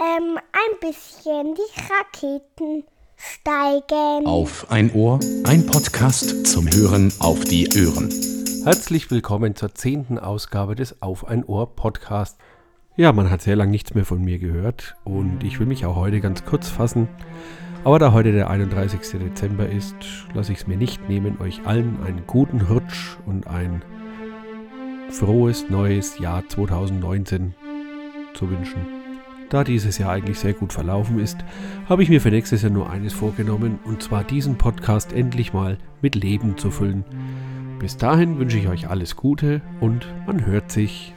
Ähm, ein bisschen die Raketen steigen. Auf ein Ohr, ein Podcast zum Hören auf die Ohren. Herzlich willkommen zur zehnten Ausgabe des Auf ein Ohr Podcast. Ja, man hat sehr lange nichts mehr von mir gehört und ich will mich auch heute ganz kurz fassen. Aber da heute der 31. Dezember ist, lasse ich es mir nicht nehmen, euch allen einen guten Rutsch und ein frohes neues Jahr 2019 zu wünschen. Da dieses Jahr eigentlich sehr gut verlaufen ist, habe ich mir für nächstes Jahr nur eines vorgenommen, und zwar diesen Podcast endlich mal mit Leben zu füllen. Bis dahin wünsche ich euch alles Gute und man hört sich.